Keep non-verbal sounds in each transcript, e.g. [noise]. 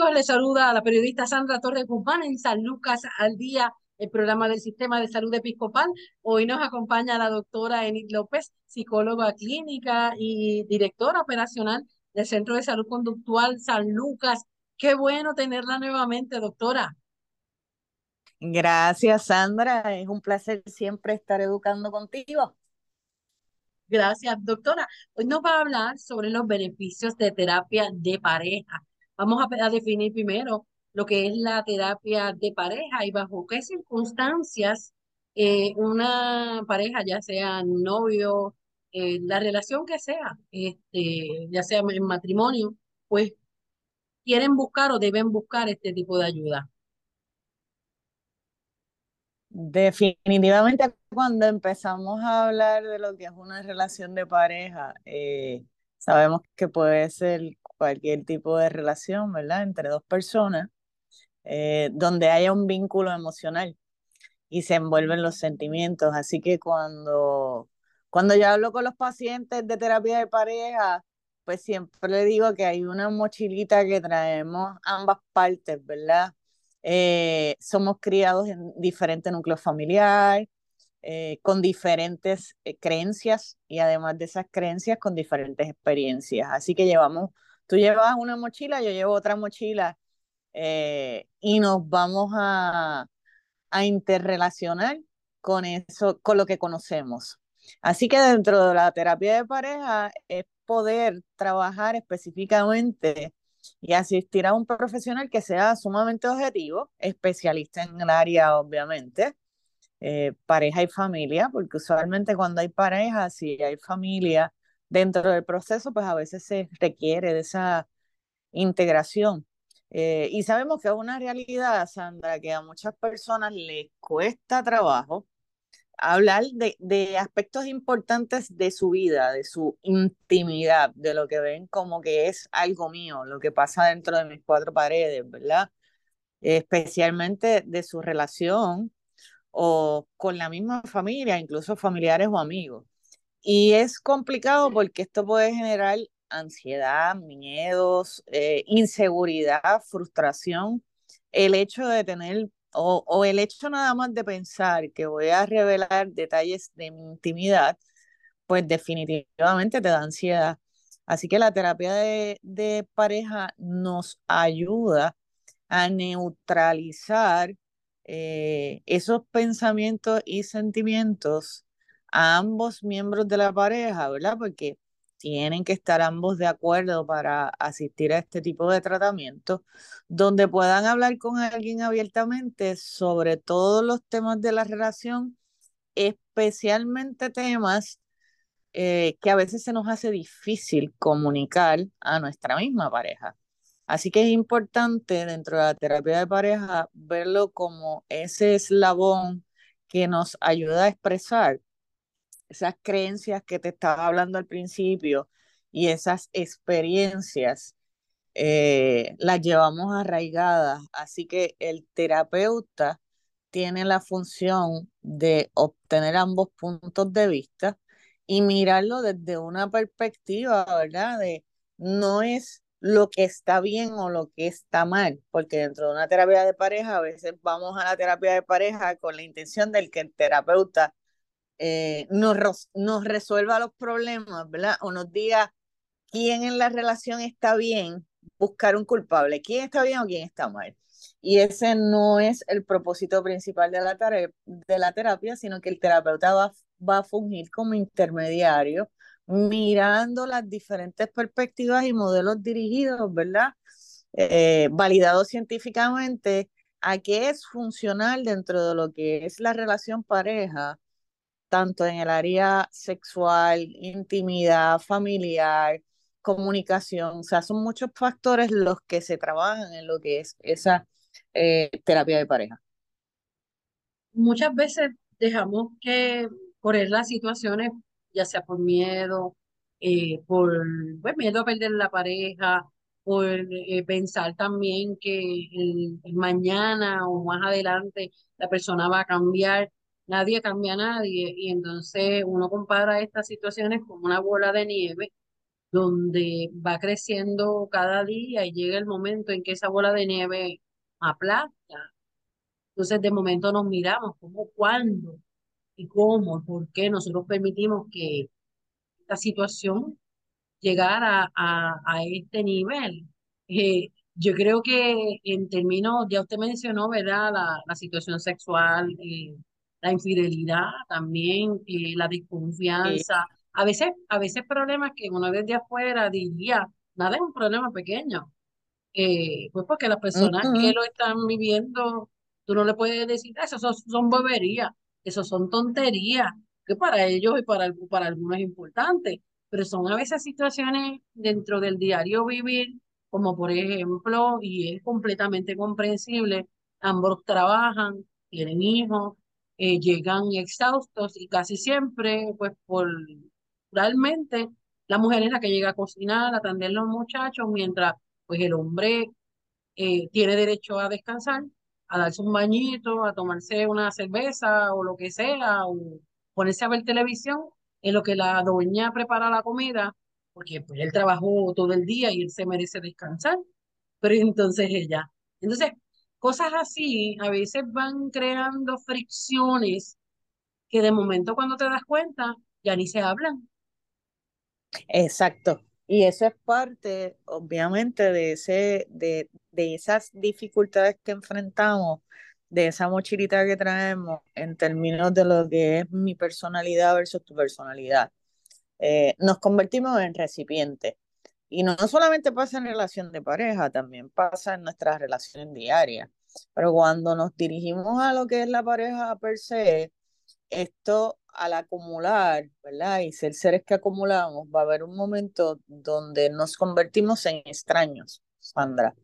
Amigos? Les saluda a la periodista Sandra Torres Guzmán en San Lucas al Día, el programa del Sistema de Salud Episcopal. Hoy nos acompaña la doctora Enid López, psicóloga clínica y directora operacional del Centro de Salud Conductual San Lucas. Qué bueno tenerla nuevamente, doctora. Gracias, Sandra. Es un placer siempre estar educando contigo. Gracias, doctora. Hoy nos va a hablar sobre los beneficios de terapia de pareja. Vamos a, definir primero lo que es la terapia de pareja y bajo qué circunstancias eh, una pareja, ya sea novio, eh, la relación que sea, este, ya sea en matrimonio, pues quieren buscar o deben buscar este tipo de ayuda. Definitivamente cuando empezamos a hablar de lo que es una relación de pareja, eh, sabemos que puede ser cualquier tipo de relación, ¿verdad? Entre dos personas, eh, donde haya un vínculo emocional y se envuelven los sentimientos. Así que cuando, cuando yo hablo con los pacientes de terapia de pareja, pues siempre le digo que hay una mochilita que traemos ambas partes, ¿verdad? Eh, somos criados en diferentes núcleos familiares, eh, con diferentes creencias y además de esas creencias con diferentes experiencias. Así que llevamos Tú llevas una mochila, yo llevo otra mochila eh, y nos vamos a, a interrelacionar con eso, con lo que conocemos. Así que dentro de la terapia de pareja es poder trabajar específicamente y asistir a un profesional que sea sumamente objetivo, especialista en el área, obviamente, eh, pareja y familia, porque usualmente cuando hay pareja, si hay familia, dentro del proceso, pues a veces se requiere de esa integración. Eh, y sabemos que es una realidad, Sandra, que a muchas personas les cuesta trabajo hablar de, de, aspectos importantes de su vida, de su intimidad, de lo que ven como que es algo mío, lo que pasa dentro de mis cuatro paredes, ¿verdad? Especialmente de su relación o con la misma familia, incluso familiares o amigos. Y es complicado porque esto puede generar ansiedad, miedos, eh, inseguridad, frustración. El hecho de tener, o, o, el hecho nada más de pensar que voy a revelar detalles de mi intimidad, pues definitivamente te da ansiedad. Así que la terapia de, de pareja nos ayuda a neutralizar eh, esos pensamientos y sentimientos a ambos miembros de la pareja, ¿verdad? Porque tienen que estar ambos de acuerdo para asistir a este tipo de tratamiento, donde puedan hablar con alguien abiertamente sobre todos los temas de la relación, especialmente temas eh, que a veces se nos hace difícil comunicar a nuestra misma pareja. Así que es importante dentro de la terapia de pareja verlo como ese eslabón que nos ayuda a expresar esas creencias que te estaba hablando al principio y esas experiencias eh, las llevamos arraigadas. Así que el terapeuta tiene la función de obtener ambos puntos de vista y mirarlo desde una perspectiva, ¿verdad? De no es lo que está bien o lo que está mal, porque dentro de una terapia de pareja a veces vamos a la terapia de pareja con la intención del que el terapeuta eh, nos, resuelva los problemas, ¿verdad? O nos diga quién en la relación está bien, buscar un culpable, quién está bien o quién está mal. Y ese no es el propósito principal de la, terapia, sino que el terapeuta va, va a fungir como intermediario, mirando las diferentes perspectivas y modelos dirigidos, ¿verdad? Eh, validados científicamente a qué es funcional dentro de lo que es la relación pareja, tanto en el área sexual, intimidad, familiar, comunicación. O sea, son muchos factores los que se trabajan en lo que es esa eh, terapia de pareja. Muchas veces dejamos que correr las situaciones, ya sea por miedo, eh, por pues, miedo a perder la pareja, por eh, pensar también que mañana o más adelante la persona va a cambiar. Nadie cambia a nadie y entonces uno compara estas situaciones con una bola de nieve donde va creciendo cada día y llega el momento en que esa bola de nieve aplasta. Entonces de momento nos miramos cómo, cuándo y cómo, por qué nosotros permitimos que esta situación llegara a, a este nivel. Eh, yo creo que en términos, ya usted mencionó, ¿verdad? La, la situación sexual, eh, la infidelidad también, eh, la desconfianza. A veces, a veces problemas que uno desde afuera diría, nada es un problema pequeño. pues porque las personas que lo están viviendo, tú no le puedes decir, eso son, son boberías, eso son tonterías, que para ellos y para, para algunos es importante pero son a veces situaciones dentro del diario vivir, como por ejemplo, y es completamente comprensible, ambos trabajan, tienen hijos, eh, llegan exhaustos y casi siempre, pues por la mujer es la que llega a cocinar, a atender a los muchachos, mientras pues el hombre eh, tiene derecho a descansar, a darse un bañito, a tomarse una cerveza o lo que sea, o ponerse a ver televisión en lo que la doña prepara la comida, porque pues él trabajó todo el día y él se merece descansar, pero entonces ella. Entonces, cosas así a veces van creando fricciones que de momento cuando te das cuenta ya ni se hablan. Exacto. Y eso es parte, obviamente, de, ese, de, de esas dificultades que enfrentamos de esa mochilita que traemos en términos de lo que es mi personalidad versus tu personalidad. Eh, nos convertimos en recipientes. Y no, solamente pasa en relación de pareja, también pasa en nuestras relaciones diarias. Pero cuando nos dirigimos a lo que es la pareja per se, esto al acumular, ¿verdad? Y ser seres que acumulamos, va a haber un momento donde nos convertimos en extraños, Sandra.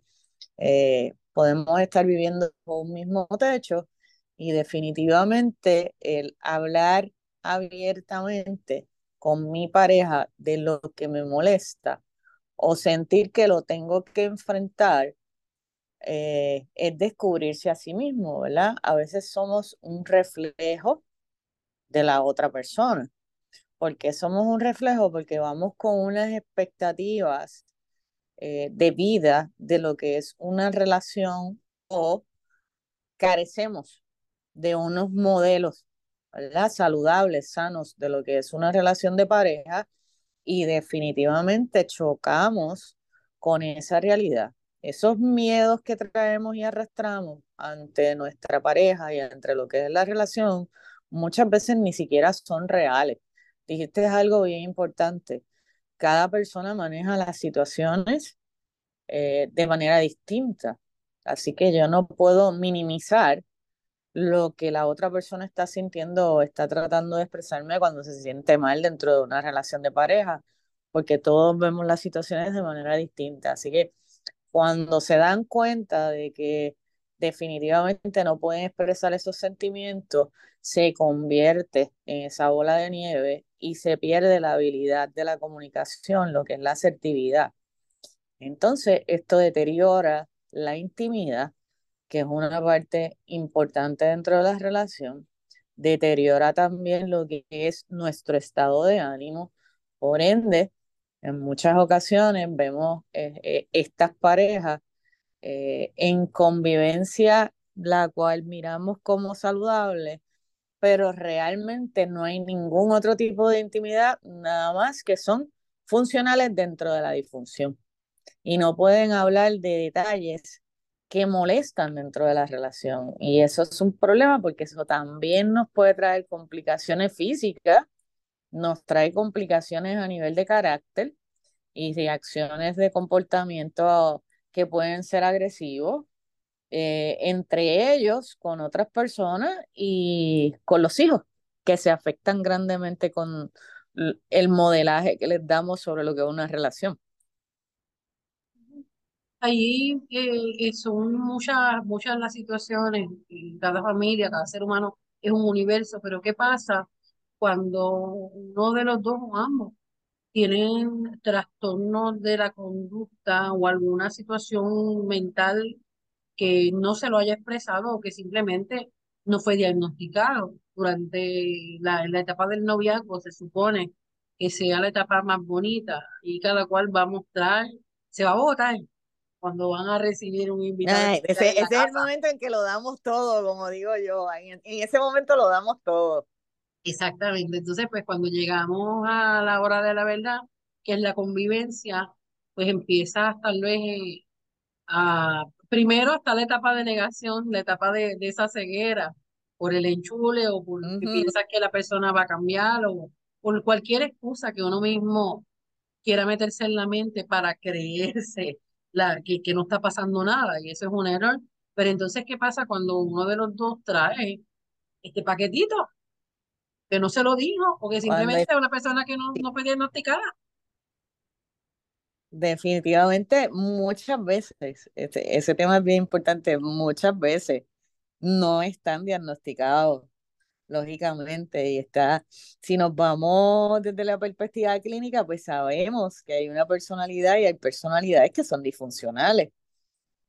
Eh, podemos estar viviendo con un mismo techo y definitivamente el hablar abiertamente con mi pareja de lo que me molesta o sentir que lo tengo que enfrentar eh, es descubrirse a sí mismo, ¿verdad? A veces somos un reflejo de la otra persona. porque somos un reflejo? Porque vamos con unas expectativas eh, de vida de lo que es una relación o carecemos de unos modelos ¿verdad? saludables, sanos de lo que es una relación de pareja y definitivamente chocamos con esa realidad. Esos miedos que traemos y arrastramos ante nuestra pareja y entre lo que es la relación, muchas veces ni siquiera son reales. Dijiste algo bien importante cada persona maneja las situaciones eh, de manera distinta. Así que yo no puedo minimizar lo que la otra persona está sintiendo o está tratando de expresarme cuando se siente mal dentro de una relación de pareja, porque todos vemos las situaciones de manera distinta. Así que cuando se dan cuenta de que definitivamente no pueden expresar esos sentimientos, se convierte en esa bola de nieve y se pierde la habilidad de la comunicación, lo que es la asertividad. Entonces, esto deteriora la intimidad, que es una parte importante dentro de la relación, deteriora también lo que es nuestro estado de ánimo. Por ende, en muchas ocasiones vemos eh, eh, estas parejas eh, en convivencia, la cual miramos como saludable, pero realmente no hay ningún otro tipo de intimidad, nada más que son funcionales dentro de la disfunción. Y no pueden hablar de detalles que molestan dentro de la relación. Y eso es un problema porque eso también nos puede traer complicaciones físicas, nos trae complicaciones a nivel de carácter y reacciones de comportamiento que pueden ser agresivos eh, entre ellos, con otras personas y con los hijos, que se afectan grandemente con el modelaje que les damos sobre lo que es una relación. Ahí eh, son muchas, muchas las situaciones, cada familia, cada ser humano es un universo, pero ¿qué pasa cuando uno de los dos o ambos tienen trastornos de la conducta o alguna situación mental que no se lo haya expresado o que simplemente no fue diagnosticado durante la, la etapa del noviazgo, se supone que sea la etapa más bonita y cada cual va a mostrar, se va a votar cuando van a recibir un invitado. ese, es el momento en que lo damos todo, como digo yo, en, en ese momento lo damos todo. Exactamente, entonces pues cuando llegamos a la hora de la verdad, que es la convivencia, pues empieza tal vez a, primero hasta la etapa de negación, la etapa de, de esa ceguera por el enchule o porque piensa que la persona va a cambiar o por cualquier excusa que uno mismo quiera meterse en la mente para creerse la, que, que no está pasando nada y eso es un error. Pero entonces, ¿qué pasa cuando uno de los dos trae este paquetito que no se lo dijo o que simplemente es una persona que no, no fue diagnosticada? Definitivamente, muchas veces, ese, ese tema es bien importante, muchas veces no están diagnosticados lógicamente, y está, si nos vamos desde la perspectiva clínica, pues sabemos que hay una personalidad y hay personalidades que son disfuncionales.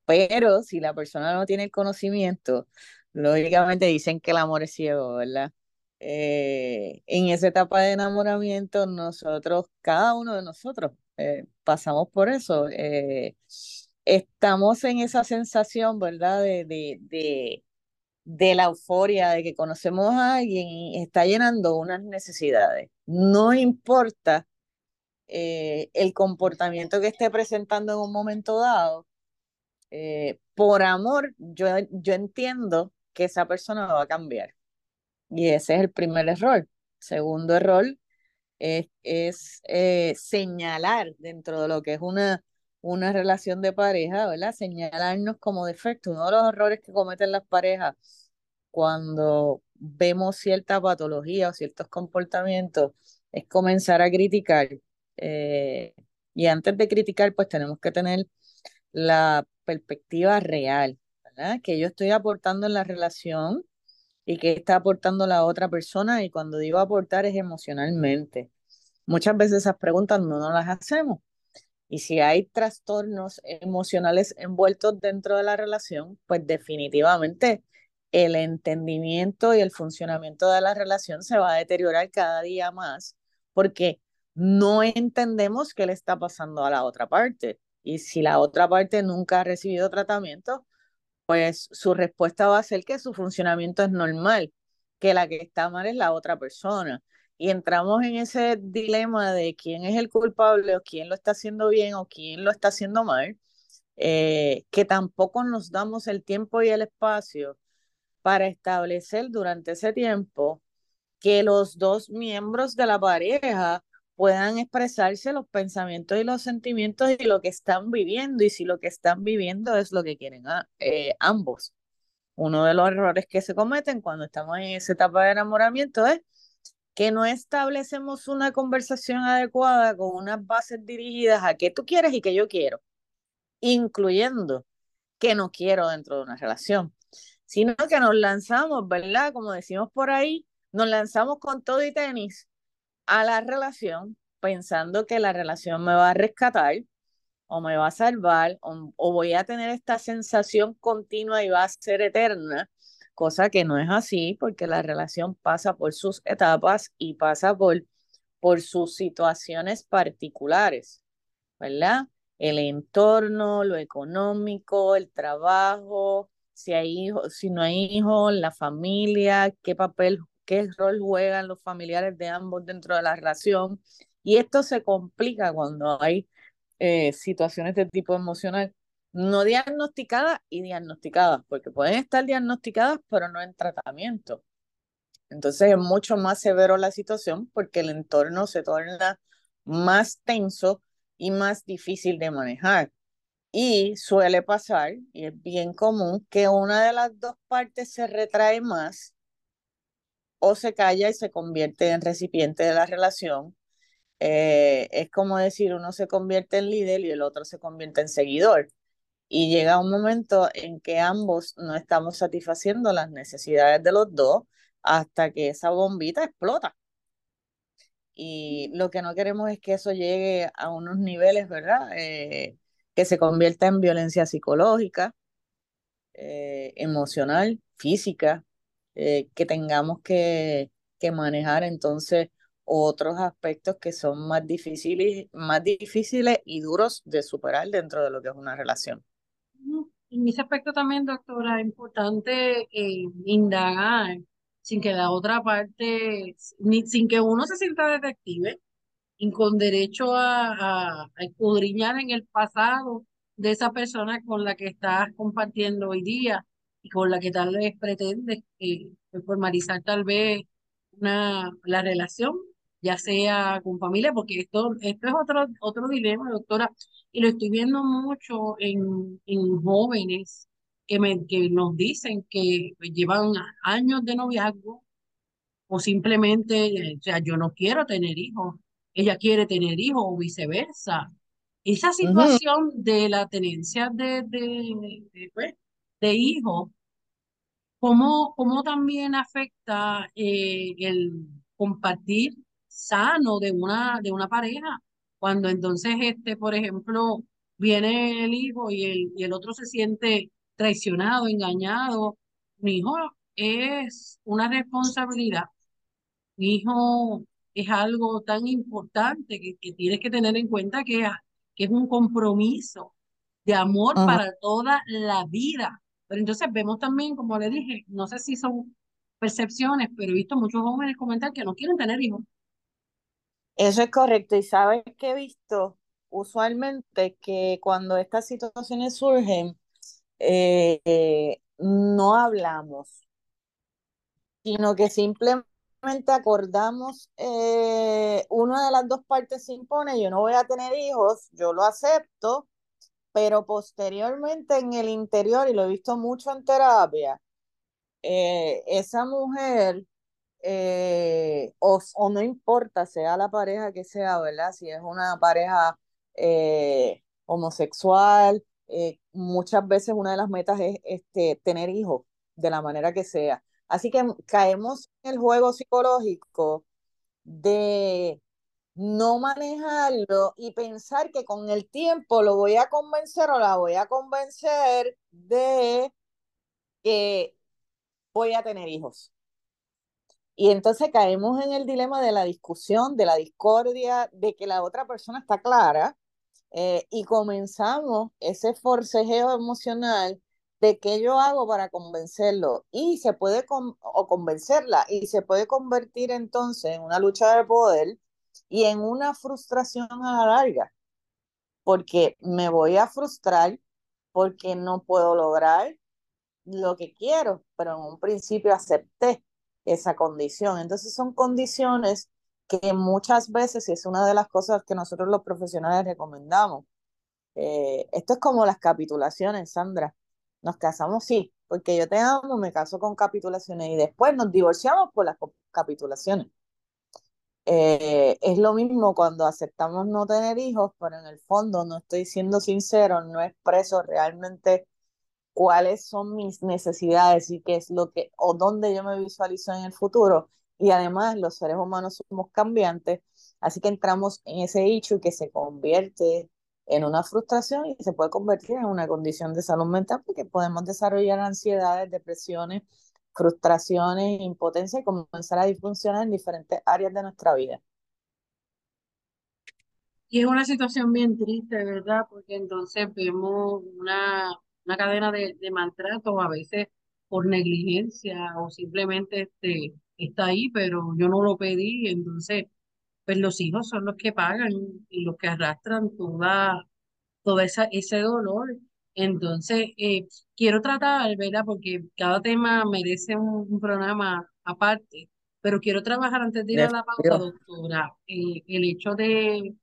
Pero si la persona no tiene el conocimiento, lógicamente dicen que el amor es ciego, ¿verdad? Eh, en esa etapa de enamoramiento, nosotros, cada uno de nosotros, eh, pasamos por eso. Eh, estamos en esa sensación, ¿verdad? de, de de la euforia de que conocemos a alguien y está llenando unas necesidades. No importa eh, el comportamiento que esté presentando en un momento dado, eh, por amor, yo, yo entiendo que esa persona va a cambiar. Y ese es el primer error. Segundo error es, es eh, señalar dentro de lo que es una, una relación de pareja, ¿verdad? Señalarnos como defecto. Uno de los errores que cometen las parejas cuando vemos cierta patología o ciertos comportamientos es comenzar a criticar. Eh, y antes de criticar, pues tenemos que tener la perspectiva real, ¿verdad? Que yo estoy aportando en la relación y que está aportando la otra persona. Y cuando digo aportar es emocionalmente. Muchas veces esas preguntas no nos las hacemos. Y si hay trastornos emocionales envueltos dentro de la relación, pues definitivamente el entendimiento y el funcionamiento de la relación se va a deteriorar cada día más porque no entendemos qué le está pasando a la otra parte. Y si la otra parte nunca ha recibido tratamiento, pues su respuesta va a ser que su funcionamiento es normal, que la que está mal es la otra persona. Y entramos en ese dilema de quién es el culpable o quién lo está haciendo bien o quién lo está haciendo mal, eh, que tampoco nos damos el tiempo y el espacio para establecer durante ese tiempo que los dos miembros de la pareja puedan expresarse los pensamientos y los sentimientos y lo que están viviendo y si lo que están viviendo es lo que quieren ah, eh, ambos. Uno de los errores que se cometen cuando estamos en esa etapa de enamoramiento es que no establecemos una conversación adecuada con unas bases dirigidas a qué tú quieres y qué yo quiero, incluyendo qué no quiero dentro de una relación sino que nos lanzamos, ¿verdad? Como decimos por ahí, nos lanzamos con todo y tenis a la relación, pensando que la relación me va a rescatar o me va a salvar o, voy a tener esta sensación continua y va a ser eterna, cosa que no es así porque la relación pasa por sus etapas y pasa por, por sus situaciones particulares, ¿verdad? El entorno, lo económico, el trabajo, si hay hijos, si no hay hijos, la familia, qué papel, qué rol juegan los familiares de ambos dentro de la relación. Y esto se complica cuando hay eh, situaciones de tipo emocional no diagnosticadas y diagnosticadas, porque pueden estar diagnosticadas, pero no en tratamiento. Entonces es mucho más severo la situación porque el entorno se torna más tenso y más difícil de manejar. Y suele pasar, y es bien común, que una de las dos partes se retrae más o se calla y se convierte en recipiente de la relación. Eh, es como decir, uno se convierte en líder y el otro se convierte en seguidor. Y llega un momento en que ambos no estamos satisfaciendo las necesidades de los dos hasta que esa bombita explota. Y lo que no queremos es que eso llegue a unos niveles, ¿verdad? Eh, que se convierta en violencia psicológica, eh, emocional, física, eh, que tengamos que, que, manejar entonces otros aspectos que son más difíciles, más difíciles y duros de superar dentro de lo que es una relación. En ese aspecto también, doctora, es importante indagar sin que la otra parte, ni, sin que uno se sienta detective y con derecho a, a, escudriñar en el pasado de esa persona con la que estás compartiendo hoy día y con la que tal vez pretendes eh, formalizar tal vez una, la relación, ya sea con familia, porque esto, esto es otro, otro dilema, doctora, y lo estoy viendo mucho en, en jóvenes que, me, que nos dicen que llevan años de noviazgo o simplemente, o sea, yo no quiero tener hijos, ella quiere tener hijos o viceversa. Esa situación de la tenencia de, de, de, pues, de hijos, ¿cómo, ¿cómo, también afecta eh, el compartir sano de una, de una pareja? Cuando entonces, este, por ejemplo, viene el hijo y el, y el otro se siente traicionado, engañado. Mi hijo es una responsabilidad. Mi hijo es algo tan importante que, que tienes que tener en cuenta que, que es un compromiso de amor para toda la vida. Pero entonces vemos también, como le dije, no sé si son percepciones, pero he visto muchos jóvenes comentar que no quieren tener hijos. Eso es correcto. Y sabes que he visto usualmente que cuando estas situaciones surgen, eh, no hablamos, sino que simplemente acordamos, eh, una de las dos partes se impone, yo no voy a tener hijos, yo lo acepto, pero posteriormente en el interior, y lo he visto mucho en terapia, eh, esa mujer, o, o, no importa, sea la pareja que sea, ¿verdad? Si es una pareja homosexual, eh, muchas veces una de las metas es este, tener hijos de la manera que sea. Así que caemos en el juego psicológico de no manejarlo y pensar que con el tiempo lo voy a convencer o la voy a convencer de que voy a tener hijos. Y entonces caemos en el dilema de la discusión, de la discordia, de que la otra persona está clara, eh, y comenzamos ese forcejeo emocional de qué yo hago para convencerlo. Y se puede o convencerla y se puede convertir entonces en una lucha de poder y en una frustración a la larga porque me voy a frustrar porque no puedo lograr lo que quiero pero en un principio acepté esa condición entonces son condiciones que muchas veces, y es una de las cosas que nosotros los profesionales recomendamos, eh, esto es como las capitulaciones, Sandra. Nos casamos, sí, porque yo te amo, me caso con capitulaciones y después nos divorciamos por las capitulaciones. Eh, es lo mismo cuando aceptamos no tener hijos, pero en el fondo no estoy siendo sincero, no expreso realmente cuáles son mis necesidades y qué es lo que o dónde yo me visualizo en el futuro y además los seres humanos somos cambiantes, así que entramos en ese hecho que se convierte en una frustración y se puede convertir en una condición de salud mental porque podemos desarrollar ansiedades, depresiones, frustraciones, impotencia y comenzar a disfuncionar en diferentes áreas de nuestra vida. Y es una situación bien triste, ¿verdad? Porque entonces vemos una, una cadena de, de maltrato, a veces por negligencia o simplemente este, está ahí, pero yo no lo pedí, entonces, pues los hijos son los que pagan y los que arrastran toda, toda esa, ese dolor. Entonces, eh, quiero tratar, ¿verdad? Porque cada tema merece un, programa aparte, pero quiero trabajar antes de ir a la pausa, doctora, eh, el hecho de,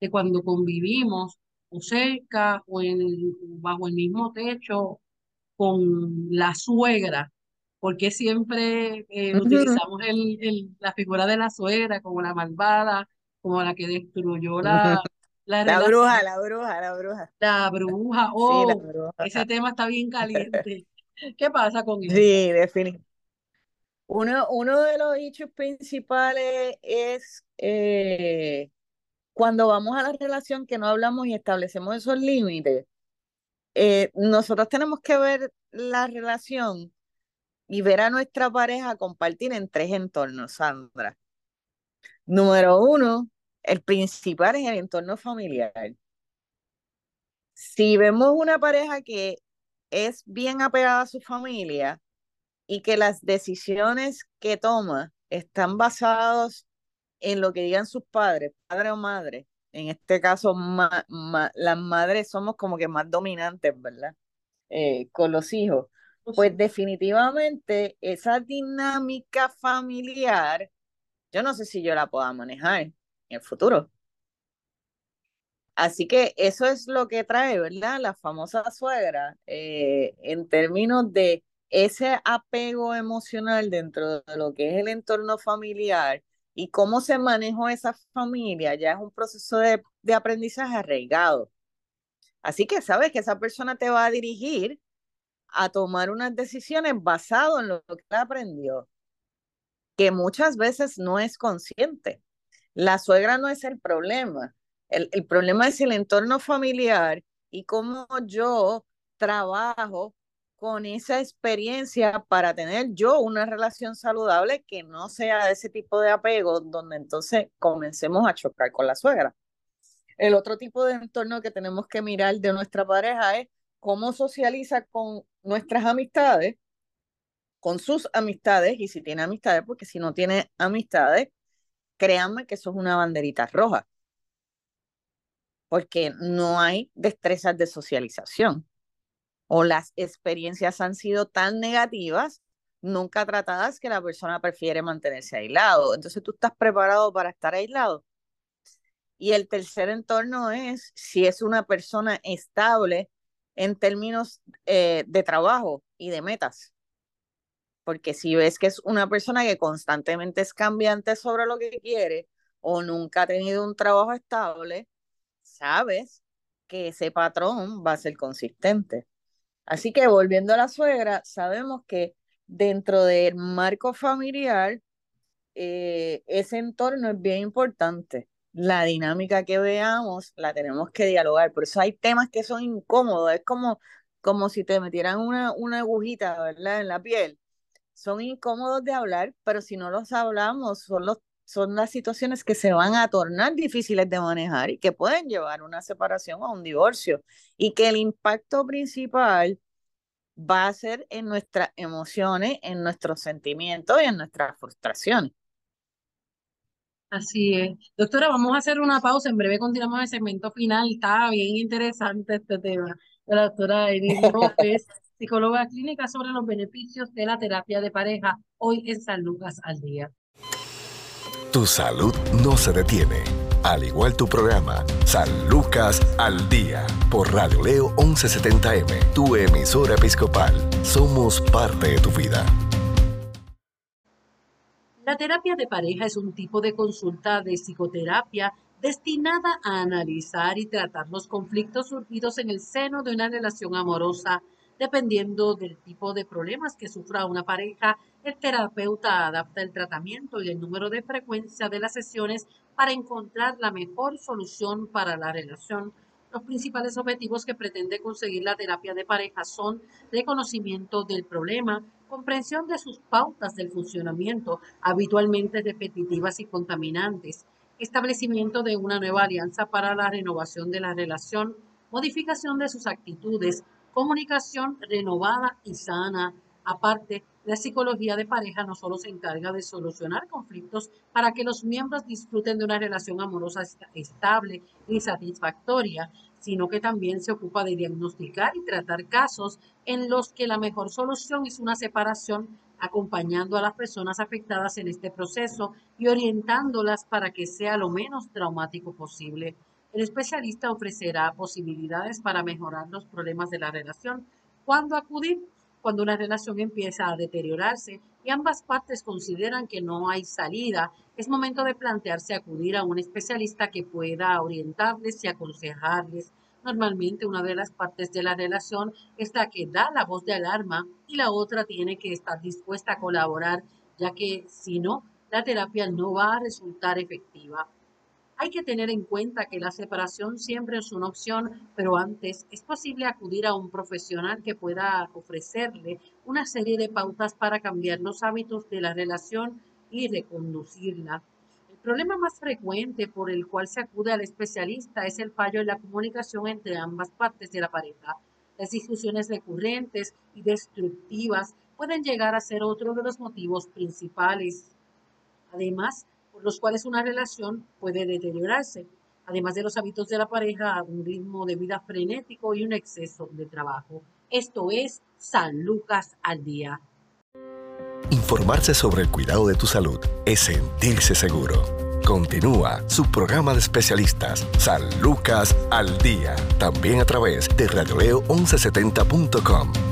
de cuando convivimos, o cerca o en, bajo el mismo techo con la suegra, porque siempre eh, utilizamos el, la figura de la suegra como la malvada, como la que destruyó la, la, la bruja, la bruja, la bruja. La bruja, oh, ese tema está bien caliente. [laughs] ¿Qué pasa con eso? Sí, definitivamente. Uno, uno de los hechos principales es eh, cuando vamos a la relación que no hablamos y establecemos esos límites, eh, nosotros tenemos que ver la relación y ver a nuestra pareja compartir en tres entornos, Sandra. Número uno, el principal es el entorno familiar. Si vemos una pareja que es bien apegada a su familia y que las decisiones que toma están basadas en lo que digan sus padres, padre o madre, en este caso las madres somos como que más dominantes, ¿verdad? Eh, con los hijos. Pues definitivamente esa dinámica familiar, yo no sé si yo la pueda manejar en el futuro. Así que eso es lo que trae, ¿verdad? La famosa suegra, eh, en términos de ese apego emocional dentro de lo que es el entorno familiar y cómo se manejó esa familia, ya es un proceso de, de aprendizaje arraigado. Así que sabes que esa persona te va a dirigir a tomar unas decisiones basado en lo que aprendió, que muchas veces no es consciente. La suegra no es el problema, el, el problema es el entorno familiar y cómo yo trabajo con esa experiencia para tener yo una relación saludable que no sea ese tipo de apego donde entonces comencemos a chocar con la suegra. El otro tipo de entorno que tenemos que mirar de nuestra pareja es cómo socializa con nuestras amistades, con sus amistades, y si tiene amistades, porque si no tiene amistades, créanme que eso es una banderita roja, porque no hay destrezas de socialización o las experiencias han sido tan negativas, nunca tratadas, que la persona prefiere mantenerse aislado. Entonces tú estás preparado para estar aislado. Y el tercer entorno es si es una persona estable en términos eh, de trabajo y de metas. Porque si ves que es una persona que constantemente es cambiante sobre lo que quiere o nunca ha tenido un trabajo estable, sabes que ese patrón va a ser consistente. Así que volviendo a la suegra, sabemos que dentro del marco familiar, eh, ese entorno es bien importante la dinámica que veamos la tenemos que dialogar. Por eso hay temas que son incómodos. Es como, como si te metieran una, una agujita, ¿verdad? En la piel. Son incómodos de hablar, pero si no los hablamos, son, los, son las situaciones que se van a tornar difíciles de manejar y que pueden llevar a una separación o a un divorcio. Y que el impacto principal va a ser en nuestras emociones, en nuestros sentimientos y en nuestras frustraciones. Así es. Doctora, vamos a hacer una pausa. En breve continuamos el segmento final. Está bien interesante este tema. La doctora Edith [laughs] López, psicóloga clínica sobre los beneficios de la terapia de pareja, hoy en San Lucas al Día. Tu salud no se detiene. Al igual tu programa, San Lucas al Día, por Radio Leo 1170M, tu emisora episcopal. Somos parte de tu vida. La terapia de pareja es un tipo de consulta de psicoterapia destinada a analizar y tratar los conflictos surgidos en el seno de una relación amorosa. Dependiendo del tipo de problemas que sufra una pareja, el terapeuta adapta el tratamiento y el número de frecuencia de las sesiones para encontrar la mejor solución para la relación. Los principales objetivos que pretende conseguir la terapia de pareja son reconocimiento del problema, comprensión de sus pautas del funcionamiento, habitualmente repetitivas y contaminantes, establecimiento de una nueva alianza para la renovación de la relación, modificación de sus actitudes, comunicación renovada y sana. Aparte, la psicología de pareja no solo se encarga de solucionar conflictos para que los miembros disfruten de una relación amorosa estable y satisfactoria, sino que también se ocupa de diagnosticar y tratar casos en los que la mejor solución es una separación, acompañando a las personas afectadas en este proceso y orientándolas para que sea lo menos traumático posible. El especialista ofrecerá posibilidades para mejorar los problemas de la relación. ¿Cuándo acudir? Cuando una relación empieza a deteriorarse y ambas partes consideran que no hay salida, es momento de plantearse acudir a un especialista que pueda orientarles y aconsejarles. Normalmente una de las partes de la relación es la que da la voz de alarma y la otra tiene que estar dispuesta a colaborar, ya que si no, la terapia no va a resultar efectiva. Hay que tener en cuenta que la separación siempre es una opción, pero antes es posible acudir a un profesional que pueda ofrecerle una serie de pautas para cambiar los hábitos de la relación y reconducirla. El problema más frecuente por el cual se acude al especialista es el fallo en la comunicación entre ambas partes de la pareja. Las discusiones recurrentes y destructivas pueden llegar a ser otro de los motivos principales. Además, por los cuales una relación puede deteriorarse, además de los hábitos de la pareja, un ritmo de vida frenético y un exceso de trabajo. Esto es San Lucas al día. Informarse sobre el cuidado de tu salud es sentirse seguro. Continúa su programa de especialistas, San Lucas al Día, también a través de radioleo1170.com.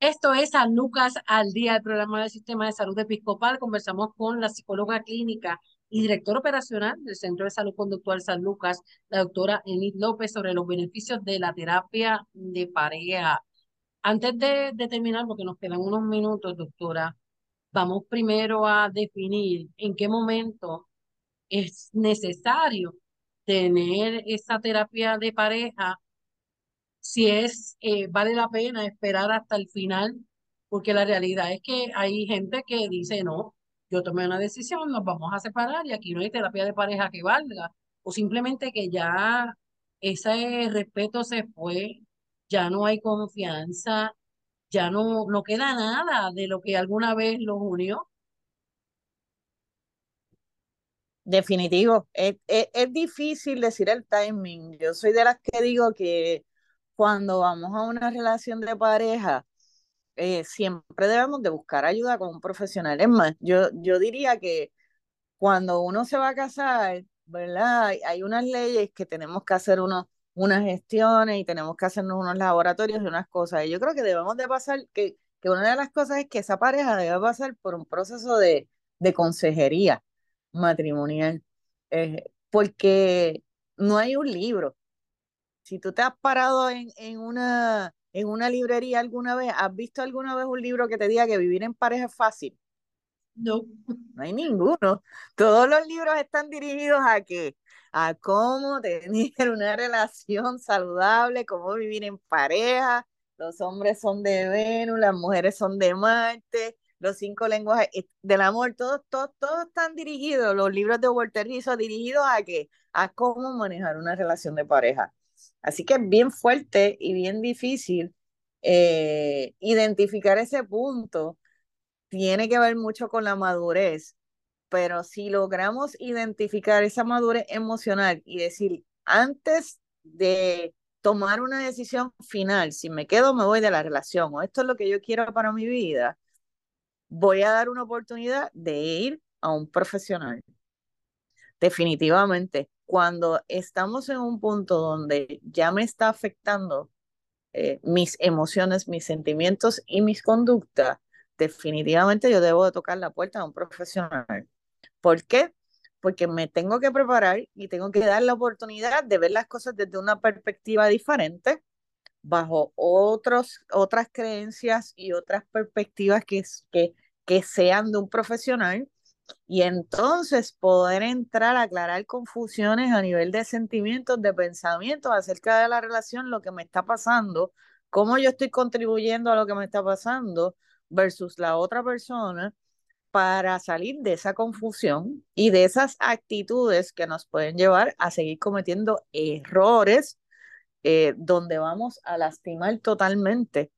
Esto es San Lucas al día, el programa del Sistema de Salud Episcopal. Conversamos con la psicóloga clínica y directora operacional del Centro de Salud Conductual San Lucas, la doctora Enid López, sobre los beneficios de la terapia de pareja. Antes de, de terminar, porque nos quedan unos minutos, doctora, vamos primero a definir en qué momento es necesario tener esa terapia de pareja si es, eh, vale la pena esperar hasta el final, porque la realidad es que hay gente que dice, no, yo tomé una decisión, nos vamos a separar y aquí no hay terapia de pareja que valga, o simplemente que ya ese respeto se fue, ya no hay confianza, ya no, no queda nada de lo que alguna vez los unió. Definitivo, es, es difícil decir el timing. Yo soy de las que digo que cuando vamos a una relación de pareja, eh, siempre debemos de buscar ayuda con un profesional. Es más, yo, yo diría que cuando uno se va a casar, ¿verdad? Hay, unas leyes que tenemos que hacer unos, unas gestiones y tenemos que hacernos unos laboratorios y unas cosas. Y yo creo que debemos de pasar, que, que una de las cosas es que esa pareja debe pasar por un proceso de, de consejería matrimonial, eh, porque no hay un libro si tú te has parado en, en, una, en una librería alguna vez, ¿has visto alguna vez un libro que te diga que vivir en pareja es fácil? No. No hay ninguno. Todos los libros están dirigidos a qué? A cómo tener [laughs] una relación saludable, cómo vivir en pareja. Los hombres son de Venus, las mujeres son de Marte, los cinco lenguajes eh, del amor, todos, todos, todos están dirigidos, los libros de Walter Rizzo dirigidos a qué? A cómo manejar una relación de pareja. Así que es bien fuerte y bien difícil eh, identificar ese punto. Tiene que ver mucho con la madurez, pero si logramos identificar esa madurez emocional y decir, antes de tomar una decisión final, si me quedo, me voy de la relación, o esto es lo que yo quiero para mi vida, voy a dar una oportunidad de ir a un profesional. Definitivamente cuando estamos en un punto donde ya me está afectando eh, mis emociones, mis sentimientos y mis conductas, definitivamente yo debo de tocar la puerta a un profesional. ¿Por qué? Porque me tengo que preparar y tengo que dar la oportunidad de ver las cosas desde una perspectiva diferente, bajo otros, otras creencias y otras perspectivas que, que, que sean de un profesional y entonces poder entrar a aclarar confusiones a nivel de sentimientos, de pensamientos acerca de la relación, lo que me está pasando, cómo yo estoy contribuyendo a lo que me está pasando versus la otra persona para salir de esa confusión y de esas actitudes que nos pueden llevar a seguir cometiendo errores eh, donde vamos a lastimar totalmente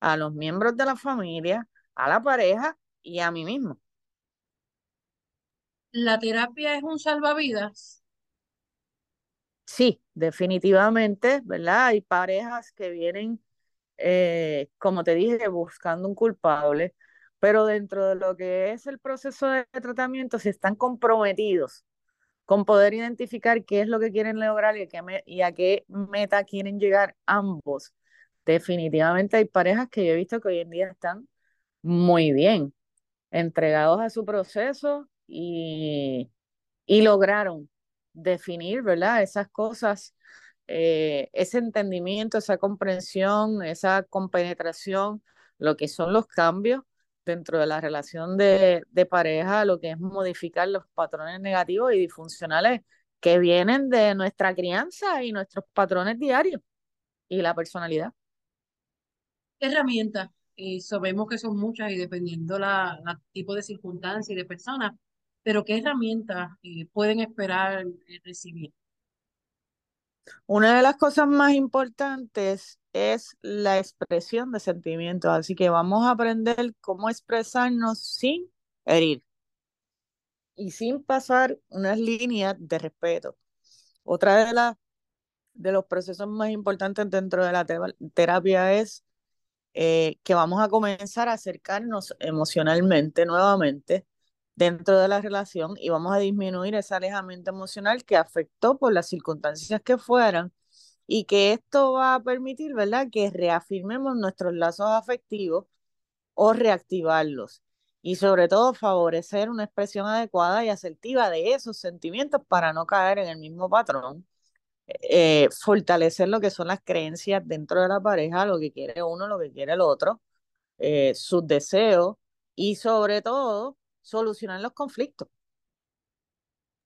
a los miembros de la familia, a la pareja y a mí mismo. ¿La terapia es un salvavidas? sí, definitivamente, ¿verdad? Hay parejas que vienen, eh, como te dije, buscando un culpable, pero dentro de lo que es el proceso de tratamiento, si están comprometidos con poder identificar qué es lo que quieren lograr y a qué, y a qué meta quieren llegar ambos. Definitivamente hay parejas que yo he visto que hoy en día están muy bien, entregados a su proceso y, y lograron definir, ¿verdad? Esas cosas, eh, ese entendimiento, esa comprensión, esa compenetración, lo que son los cambios dentro de la relación de, pareja, lo que es modificar los patrones negativos y disfuncionales que vienen de nuestra crianza y nuestros patrones diarios y la personalidad. ¿Qué herramientas? Eh, sabemos que son muchas y dependiendo la, tipo de circunstancia y de personas, pero ¿qué herramientas eh, pueden esperar eh, recibir? Una de las cosas más importantes es la expresión de sentimientos, así que vamos a aprender cómo expresarnos sin herir y sin pasar unas líneas de respeto. Otra de las de los procesos más importantes dentro de la terapia es eh, que vamos a comenzar a acercarnos emocionalmente nuevamente dentro de la relación y vamos a disminuir ese alejamiento emocional que afectó por las circunstancias que fueran y que esto va a permitir, ¿verdad?, que reafirmemos nuestros lazos afectivos o reactivarlos y sobre todo favorecer una expresión adecuada y asertiva de esos sentimientos para no caer en el mismo patrón. Eh, fortalecer lo que son las creencias dentro de la pareja, lo que quiere uno, lo que quiere el otro, eh, sus deseos y sobre todo solucionar los conflictos.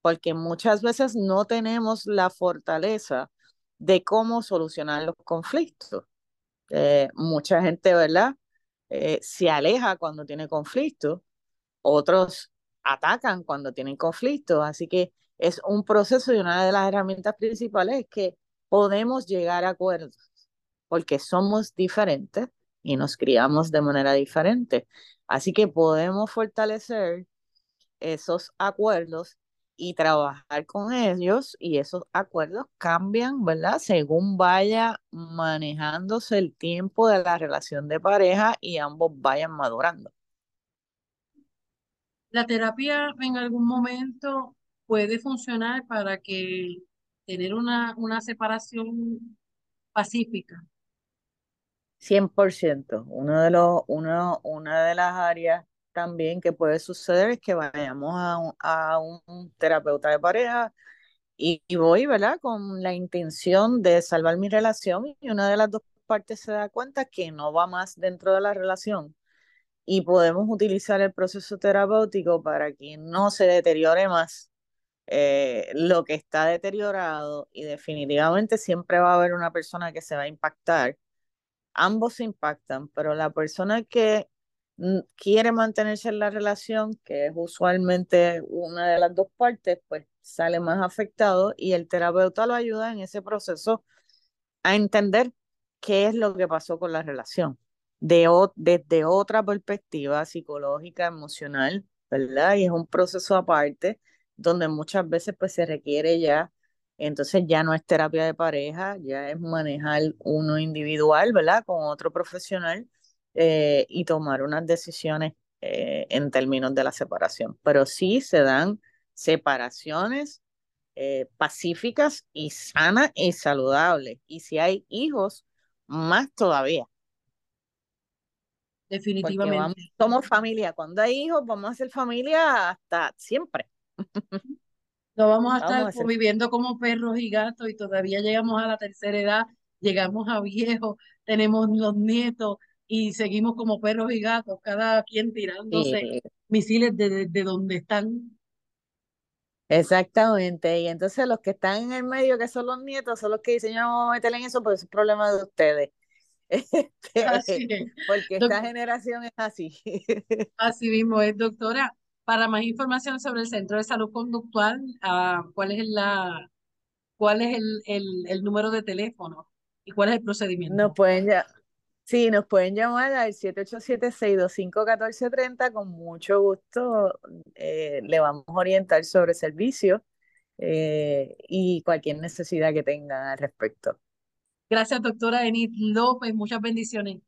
Porque muchas veces no tenemos la fortaleza de cómo solucionar los conflictos. Eh, mucha gente, ¿verdad? Eh, se aleja cuando tiene conflictos, otros atacan cuando tienen conflictos, así que es un proceso y una de las herramientas principales es que podemos llegar a acuerdos, porque somos diferentes y nos criamos de manera diferente. Así que podemos fortalecer esos acuerdos y trabajar con ellos y esos acuerdos cambian, ¿verdad? Según vaya manejándose el tiempo de la relación de pareja y ambos vayan madurando. La terapia en algún momento puede funcionar para que tener una, una separación pacífica. 100%. Uno de los, uno, una de las áreas también que puede suceder es que vayamos a un, a un terapeuta de pareja y, voy, ¿verdad? Con la intención de salvar mi relación y una de las dos partes se da cuenta que no va más dentro de la relación y podemos utilizar el proceso terapéutico para que no se deteriore más eh, lo que está deteriorado y definitivamente siempre va a haber una persona que se va a impactar. Ambos impactan, pero la persona que quiere mantenerse en la relación, que es usualmente una de las dos partes, pues sale más afectado y el terapeuta lo ayuda en ese proceso a entender qué es lo que pasó con la relación de, desde otra perspectiva psicológica, emocional, ¿verdad? Y es un proceso aparte donde muchas veces pues se requiere ya, entonces ya no es terapia de pareja, ya es manejar uno individual, ¿verdad? Con otro profesional eh, y tomar unas decisiones eh, en términos de la separación. Pero sí se dan separaciones eh, pacíficas y sanas y saludables. Y si hay hijos, más todavía. Definitivamente. somos familia. Cuando hay hijos, vamos a ser familia hasta siempre. [laughs] No vamos a estar viviendo como perros y gatos y todavía llegamos a la tercera edad, llegamos a viejos, tenemos los nietos y seguimos como perros y gatos, cada quien tirándose misiles de, de, donde están. Exactamente, y entonces los que están en el medio, que son los nietos, son los que dicen, yo no vamos a meterle en eso, pues es problema de ustedes. [laughs] Este, porque esta generación es así. [laughs] Así mismo es, doctora. Para más información sobre el Centro de Salud Conductual, uh, ¿cuál es, la, cuál es el, el, el, número de teléfono y cuál es el procedimiento? Nos pueden, ya, sí, nos pueden llamar al 787-625-1430. Con mucho gusto eh, le vamos a orientar sobre servicio eh, y cualquier necesidad que tengan al respecto. Gracias, doctora Enid López. Muchas bendiciones.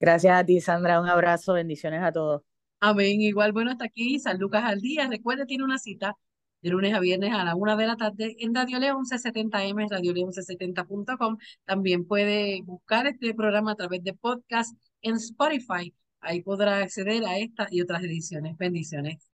Gracias a ti, Sandra. Un abrazo. Bendiciones a todos. Amén. Igual, bueno, hasta aquí San Lucas al día. Recuerde, tiene una cita de lunes a viernes a la una de la tarde en Radio León 1170M, Radio León 1170.com. También puede buscar este programa a través de podcast en Spotify. Ahí podrá acceder a esta y otras ediciones. Bendiciones.